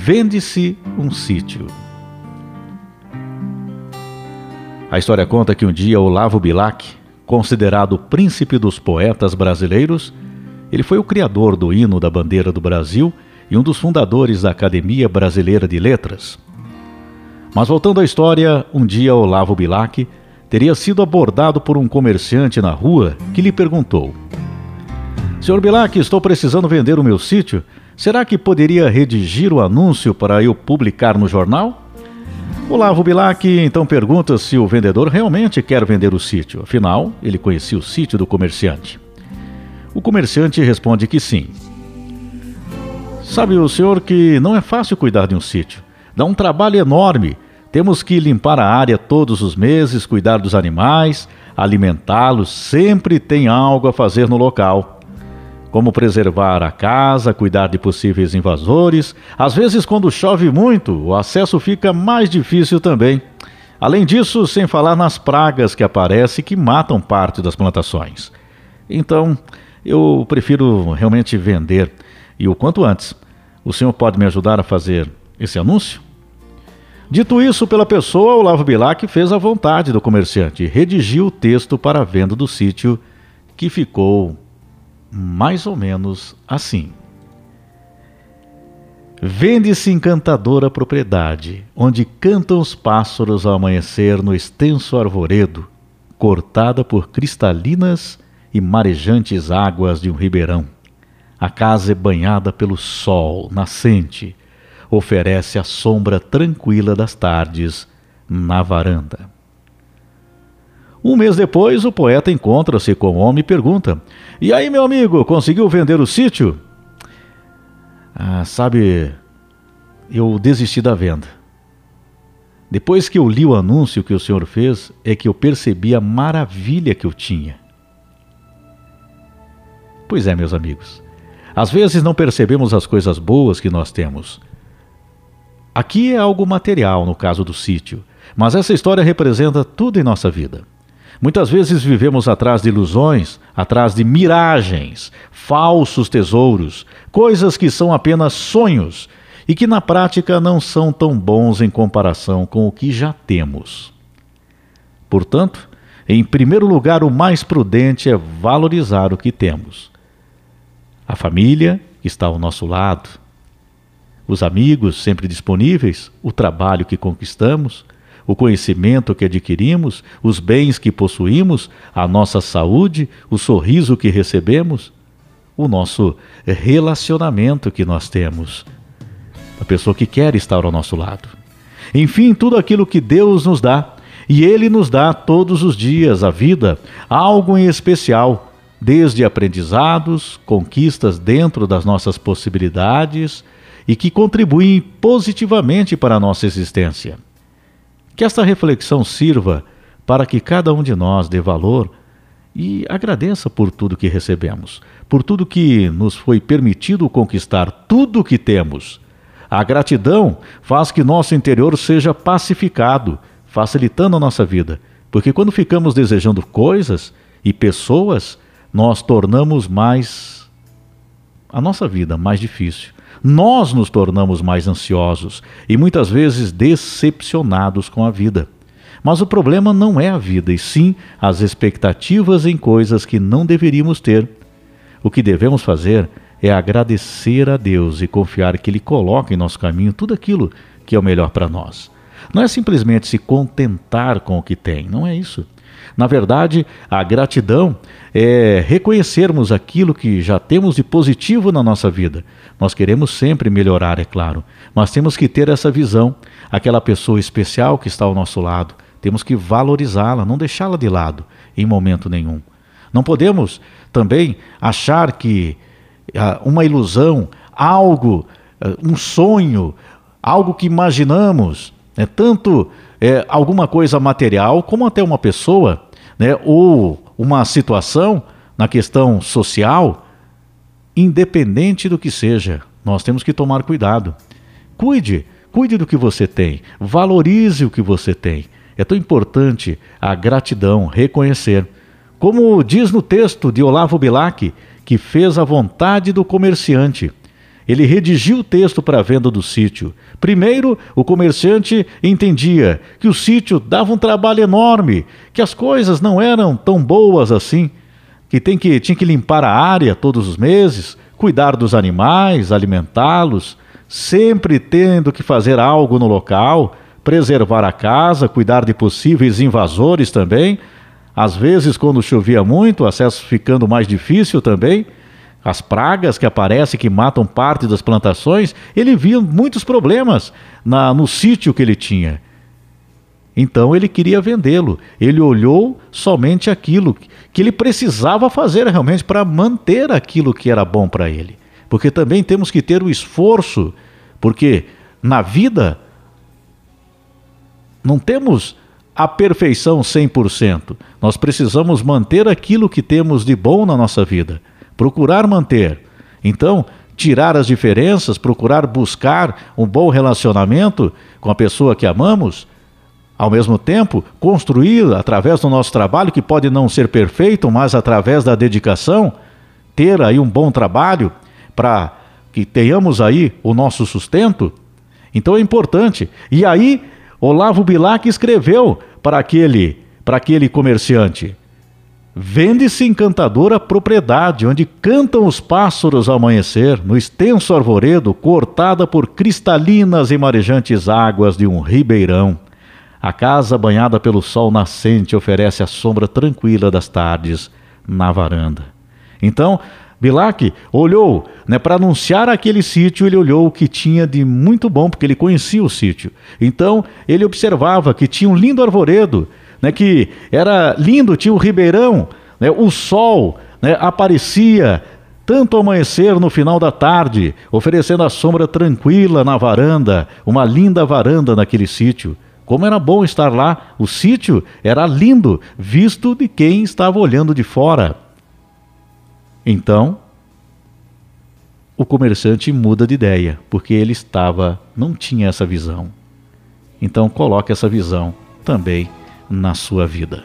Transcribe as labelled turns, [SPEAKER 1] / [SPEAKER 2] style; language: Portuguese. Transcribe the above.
[SPEAKER 1] Vende-se um sítio. A história conta que um dia Olavo Bilac, considerado o príncipe dos poetas brasileiros, ele foi o criador do hino da bandeira do Brasil e um dos fundadores da Academia Brasileira de Letras. Mas voltando à história, um dia Olavo Bilac teria sido abordado por um comerciante na rua que lhe perguntou: Senhor Bilac, estou precisando vender o meu sítio. Será que poderia redigir o anúncio para eu publicar no jornal? Olavo Bilac então pergunta se o vendedor realmente quer vender o sítio. Afinal, ele conhecia o sítio do comerciante. O comerciante responde que sim. Sabe o senhor que não é fácil cuidar de um sítio. Dá um trabalho enorme. Temos que limpar a área todos os meses, cuidar dos animais, alimentá-los, sempre tem algo a fazer no local. Como preservar a casa, cuidar de possíveis invasores. Às vezes, quando chove muito, o acesso fica mais difícil também. Além disso, sem falar nas pragas que aparecem que matam parte das plantações. Então, eu prefiro realmente vender e o quanto antes. O senhor pode me ajudar a fazer esse anúncio? Dito isso pela pessoa, o Lavo Bilac fez a vontade do comerciante e redigiu o texto para a venda do sítio, que ficou mais ou menos assim. Vende-se encantadora propriedade, onde cantam os pássaros ao amanhecer no extenso arvoredo, cortada por cristalinas e marejantes águas de um ribeirão. A casa é banhada pelo sol nascente, oferece a sombra tranquila das tardes na varanda. Um mês depois, o poeta encontra-se com o homem e pergunta: E aí, meu amigo, conseguiu vender o sítio? Ah, sabe, eu desisti da venda. Depois que eu li o anúncio que o senhor fez, é que eu percebi a maravilha que eu tinha. Pois é, meus amigos. Às vezes não percebemos as coisas boas que nós temos. Aqui é algo material no caso do sítio, mas essa história representa tudo em nossa vida. Muitas vezes vivemos atrás de ilusões, atrás de miragens, falsos tesouros, coisas que são apenas sonhos e que na prática não são tão bons em comparação com o que já temos. Portanto, em primeiro lugar, o mais prudente é valorizar o que temos a família que está ao nosso lado, os amigos sempre disponíveis, o trabalho que conquistamos, o conhecimento que adquirimos, os bens que possuímos, a nossa saúde, o sorriso que recebemos, o nosso relacionamento que nós temos, a pessoa que quer estar ao nosso lado. Enfim, tudo aquilo que Deus nos dá. E Ele nos dá todos os dias a vida, algo em especial desde aprendizados, conquistas dentro das nossas possibilidades e que contribuem positivamente para a nossa existência. Que esta reflexão sirva para que cada um de nós dê valor e agradeça por tudo que recebemos, por tudo que nos foi permitido conquistar, tudo que temos. A gratidão faz que nosso interior seja pacificado, facilitando a nossa vida, porque quando ficamos desejando coisas e pessoas, nós tornamos mais a nossa vida mais difícil. Nós nos tornamos mais ansiosos e muitas vezes decepcionados com a vida. Mas o problema não é a vida, e sim as expectativas em coisas que não deveríamos ter. O que devemos fazer é agradecer a Deus e confiar que Ele coloca em nosso caminho tudo aquilo que é o melhor para nós. Não é simplesmente se contentar com o que tem, não é isso. Na verdade, a gratidão é reconhecermos aquilo que já temos de positivo na nossa vida. Nós queremos sempre melhorar, é claro, mas temos que ter essa visão, aquela pessoa especial que está ao nosso lado. Temos que valorizá-la, não deixá-la de lado em momento nenhum. Não podemos também achar que ah, uma ilusão, algo, ah, um sonho, algo que imaginamos, é tanto é, alguma coisa material como até uma pessoa né, ou uma situação na questão social, independente do que seja, nós temos que tomar cuidado. Cuide, cuide do que você tem, valorize o que você tem. É tão importante a gratidão, reconhecer. Como diz no texto de Olavo Bilac, que fez a vontade do comerciante. Ele redigiu o texto para a venda do sítio. Primeiro, o comerciante entendia que o sítio dava um trabalho enorme, que as coisas não eram tão boas assim, que, tem que tinha que limpar a área todos os meses, cuidar dos animais, alimentá-los, sempre tendo que fazer algo no local, preservar a casa, cuidar de possíveis invasores também. Às vezes, quando chovia muito, o acesso ficando mais difícil também as pragas que aparecem, que matam parte das plantações, ele via muitos problemas na, no sítio que ele tinha. Então ele queria vendê-lo. Ele olhou somente aquilo que ele precisava fazer realmente para manter aquilo que era bom para ele. Porque também temos que ter o esforço, porque na vida não temos a perfeição 100%. Nós precisamos manter aquilo que temos de bom na nossa vida procurar manter. Então, tirar as diferenças, procurar buscar um bom relacionamento com a pessoa que amamos, ao mesmo tempo, construir através do nosso trabalho, que pode não ser perfeito, mas através da dedicação, ter aí um bom trabalho para que tenhamos aí o nosso sustento. Então é importante. E aí, Olavo Bilac escreveu para aquele, para aquele comerciante: Vende-se encantadora propriedade, onde cantam os pássaros ao amanhecer, no extenso arvoredo, cortada por cristalinas e marejantes águas de um ribeirão. A casa, banhada pelo sol nascente, oferece a sombra tranquila das tardes na varanda. Então, Bilac olhou, né, para anunciar aquele sítio, ele olhou o que tinha de muito bom, porque ele conhecia o sítio. Então, ele observava que tinha um lindo arvoredo, né, que era lindo, tinha o ribeirão, né, o sol né, aparecia tanto amanhecer no final da tarde, oferecendo a sombra tranquila na varanda, uma linda varanda naquele sítio. Como era bom estar lá, o sítio era lindo, visto de quem estava olhando de fora. Então, o comerciante muda de ideia, porque ele estava, não tinha essa visão. Então, coloque essa visão também na sua vida.